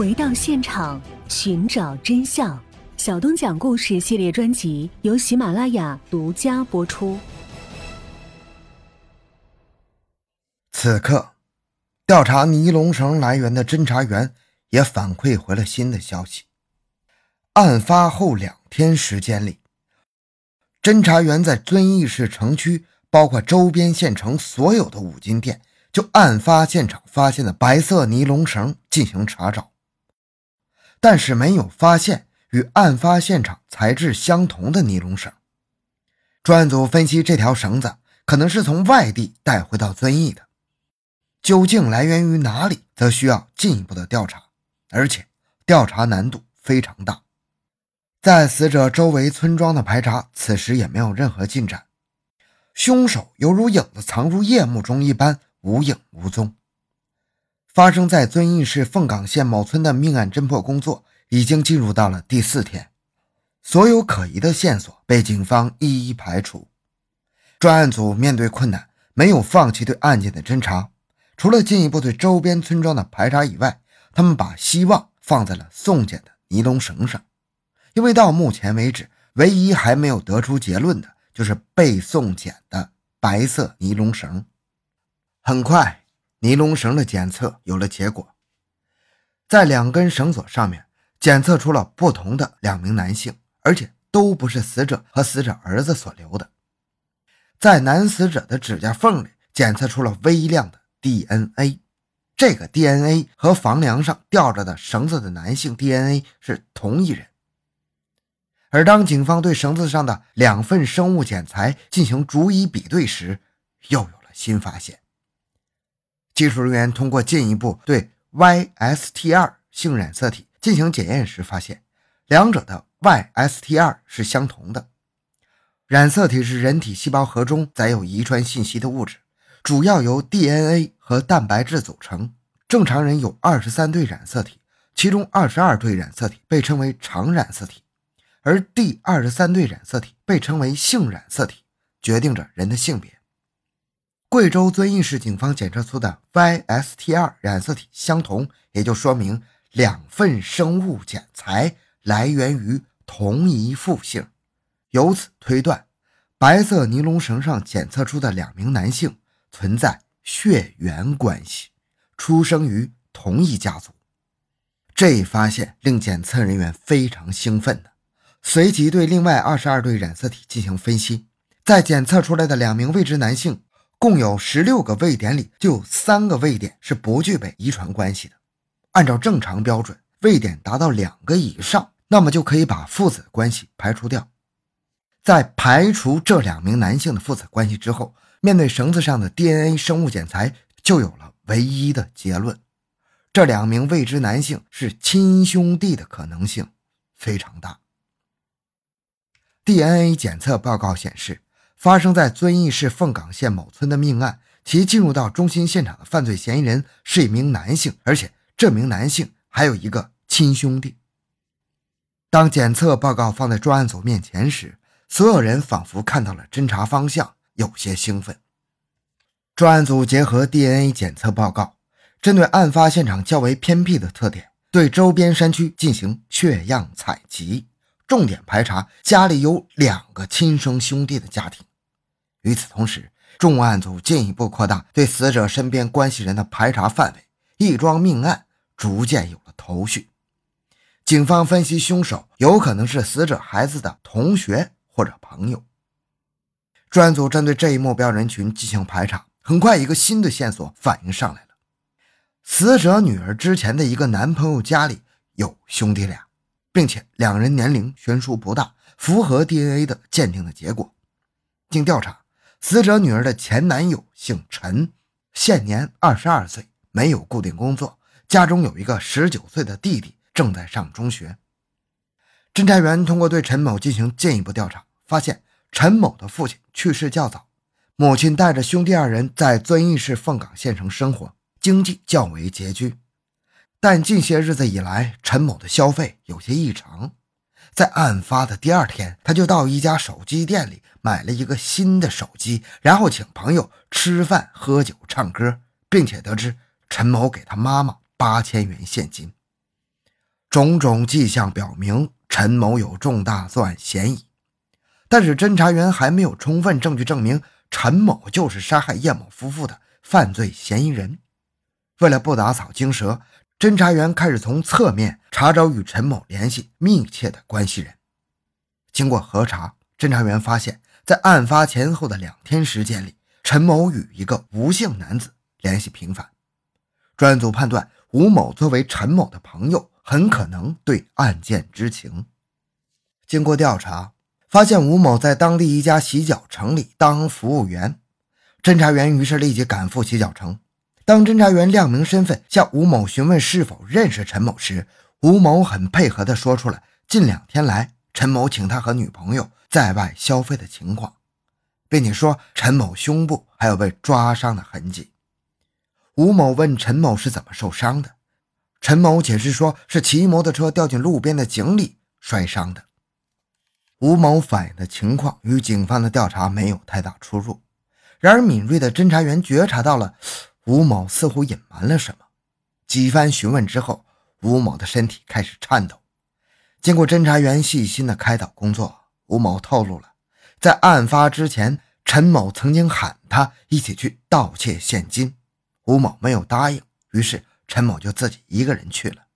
回到现场，寻找真相。小东讲故事系列专辑由喜马拉雅独家播出。此刻，调查尼龙绳来源的侦查员也反馈回了新的消息：案发后两天时间里，侦查员在遵义市城区，包括周边县城所有的五金店，就案发现场发现的白色尼龙绳进行查找，但是没有发现。与案发现场材质相同的尼龙绳，专案组分析，这条绳子可能是从外地带回到遵义的，究竟来源于哪里，则需要进一步的调查，而且调查难度非常大。在死者周围村庄的排查，此时也没有任何进展，凶手犹如影子藏入夜幕中一般，无影无踪。发生在遵义市凤岗县某村的命案侦破工作。已经进入到了第四天，所有可疑的线索被警方一一排除。专案组面对困难，没有放弃对案件的侦查。除了进一步对周边村庄的排查以外，他们把希望放在了送检的尼龙绳上，因为到目前为止，唯一还没有得出结论的就是被送检的白色尼龙绳。很快，尼龙绳的检测有了结果，在两根绳索上面。检测出了不同的两名男性，而且都不是死者和死者儿子所留的。在男死者的指甲缝里检测出了微量的 DNA，这个 DNA 和房梁上吊着的绳子的男性 DNA 是同一人。而当警方对绳子上的两份生物检材进行逐一比对时，又有了新发现。技术人员通过进一步对 YST2 性染色体。进行检验时发现，两者的 YST2 是相同的。染色体是人体细胞核中载有遗传信息的物质，主要由 DNA 和蛋白质组成。正常人有二十三对染色体，其中二十二对染色体被称为常染色体，而第二十三对染色体被称为性染色体，决定着人的性别。贵州遵义市警方检测出的 YST2 染色体相同，也就说明。两份生物检材来源于同一父姓，由此推断，白色尼龙绳上检测出的两名男性存在血缘关系，出生于同一家族。这一发现令检测人员非常兴奋的，随即对另外二十二对染色体进行分析，在检测出来的两名未知男性共有十六个位点里，就有三个位点是不具备遗传关系的。按照正常标准，位点达到两个以上，那么就可以把父子关系排除掉。在排除这两名男性的父子关系之后，面对绳子上的 DNA 生物检材，就有了唯一的结论：这两名未知男性是亲兄弟的可能性非常大。DNA 检测报告显示，发生在遵义市凤岗县某村的命案，其进入到中心现场的犯罪嫌疑人是一名男性，而且。这名男性还有一个亲兄弟。当检测报告放在专案组面前时，所有人仿佛看到了侦查方向，有些兴奋。专案组结合 DNA 检测报告，针对案发现场较为偏僻的特点，对周边山区进行血样采集，重点排查家里有两个亲生兄弟的家庭。与此同时，重案组进一步扩大对死者身边关系人的排查范围，一桩命案。逐渐有了头绪，警方分析凶手有可能是死者孩子的同学或者朋友。专案组针对这一目标人群进行排查，很快一个新的线索反映上来了：死者女儿之前的一个男朋友家里有兄弟俩，并且两人年龄悬殊不大，符合 DNA 的鉴定的结果。经调查，死者女儿的前男友姓陈，现年二十二岁，没有固定工作。家中有一个十九岁的弟弟，正在上中学。侦查员通过对陈某进行进一步调查，发现陈某的父亲去世较早，母亲带着兄弟二人在遵义市凤岗县城生活，经济较为拮据。但近些日子以来，陈某的消费有些异常。在案发的第二天，他就到一家手机店里买了一个新的手机，然后请朋友吃饭、喝酒、唱歌，并且得知陈某给他妈妈。八千元现金。种种迹象表明陈某有重大作案嫌疑，但是侦查员还没有充分证据证明陈某就是杀害叶某夫妇的犯罪嫌疑人。为了不打草惊蛇，侦查员开始从侧面查找与陈某联系密切的关系人。经过核查，侦查员发现，在案发前后的两天时间里，陈某与一个吴姓男子联系频繁。专案组判断，吴某作为陈某的朋友。很可能对案件知情。经过调查，发现吴某在当地一家洗脚城里当服务员。侦查员于是立即赶赴洗脚城。当侦查员亮明身份向吴某询问是否认识陈某时，吴某很配合地说出了近两天来陈某请他和女朋友在外消费的情况，并且说陈某胸部还有被抓伤的痕迹。吴某问陈某是怎么受伤的。陈某解释说，是骑摩托车掉进路边的井里摔伤的。吴某反映的情况与警方的调查没有太大出入。然而，敏锐的侦查员觉察到了吴某似乎隐瞒了什么。几番询问之后，吴某的身体开始颤抖。经过侦查员细心的开导工作，吴某透露了，在案发之前，陈某曾经喊他一起去盗窃现金，吴某没有答应，于是。陈某就自己一个人去了。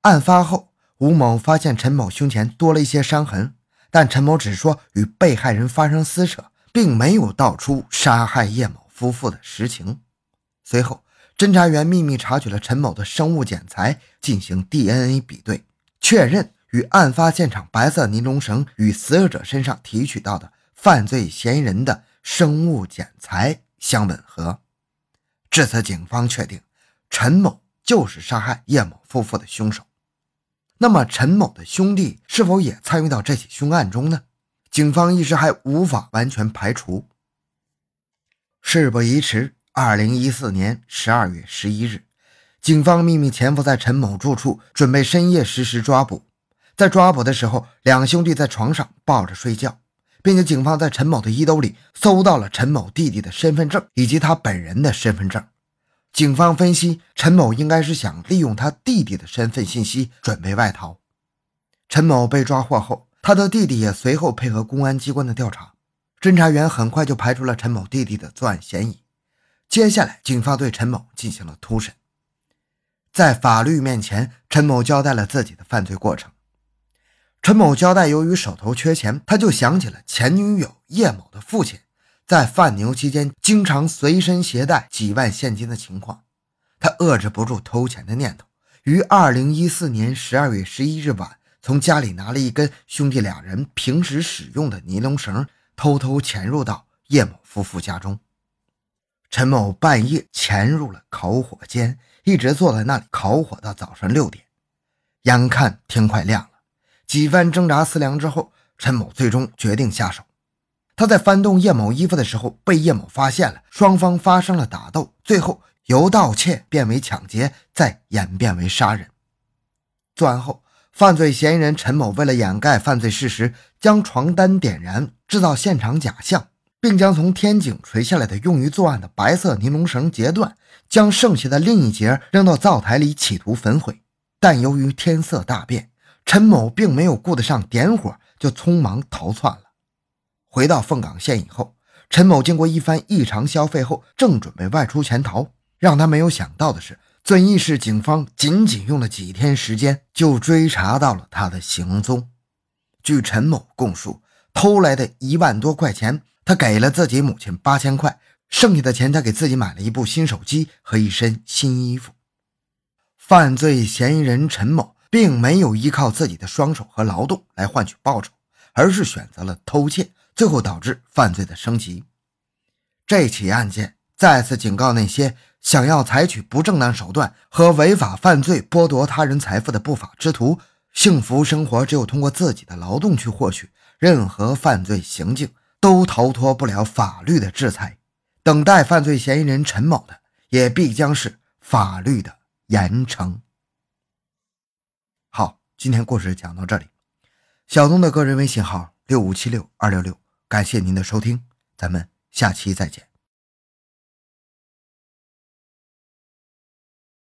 案发后，吴某发现陈某胸前多了一些伤痕，但陈某只说与被害人发生撕扯，并没有道出杀害叶某夫妇的实情。随后，侦查员秘密查取了陈某的生物检材进行 DNA 比对，确认与案发现场白色尼龙绳与死者身上提取到的犯罪嫌疑人的生物检材相吻合。至此，警方确定。陈某就是杀害叶某夫妇的凶手，那么陈某的兄弟是否也参与到这起凶案中呢？警方一时还无法完全排除。事不宜迟，二零一四年十二月十一日，警方秘密潜伏在陈某住处，准备深夜实施抓捕。在抓捕的时候，两兄弟在床上抱着睡觉，并且警方在陈某的衣兜里搜到了陈某弟弟的身份证以及他本人的身份证。警方分析，陈某应该是想利用他弟弟的身份信息准备外逃。陈某被抓获后，他的弟弟也随后配合公安机关的调查。侦查员很快就排除了陈某弟弟的作案嫌疑。接下来，警方对陈某进行了突审。在法律面前，陈某交代了自己的犯罪过程。陈某交代，由于手头缺钱，他就想起了前女友叶某的父亲。在贩牛期间，经常随身携带几万现金的情况，他遏制不住偷钱的念头，于二零一四年十二月十一日晚，从家里拿了一根兄弟两人平时使用的尼龙绳，偷偷潜入到叶某夫妇家中。陈某半夜潜入了烤火间，一直坐在那里烤火到早上六点。眼看天快亮了，几番挣扎思量之后，陈某最终决定下手。他在翻动叶某衣服的时候被叶某发现了，双方发生了打斗，最后由盗窃变为抢劫，再演变为杀人。作案后，犯罪嫌疑人陈某为了掩盖犯罪事实，将床单点燃，制造现场假象，并将从天井垂下来的用于作案的白色尼龙绳截断，将剩下的另一节扔到灶台里，企图焚毁。但由于天色大变，陈某并没有顾得上点火，就匆忙逃窜了。回到凤岗县以后，陈某经过一番异常消费后，正准备外出潜逃。让他没有想到的是，遵义市警方仅仅用了几天时间，就追查到了他的行踪。据陈某供述，偷来的一万多块钱，他给了自己母亲八千块，剩下的钱他给自己买了一部新手机和一身新衣服。犯罪嫌疑人陈某并没有依靠自己的双手和劳动来换取报酬，而是选择了偷窃。最后导致犯罪的升级。这起案件再次警告那些想要采取不正当手段和违法犯罪剥夺他人财富的不法之徒：幸福生活只有通过自己的劳动去获取，任何犯罪行径都逃脱不了法律的制裁。等待犯罪嫌疑人陈某的，也必将是法律的严惩。好，今天故事讲到这里。小东的个人微信号：六五七六二六六。感谢您的收听，咱们下期再见。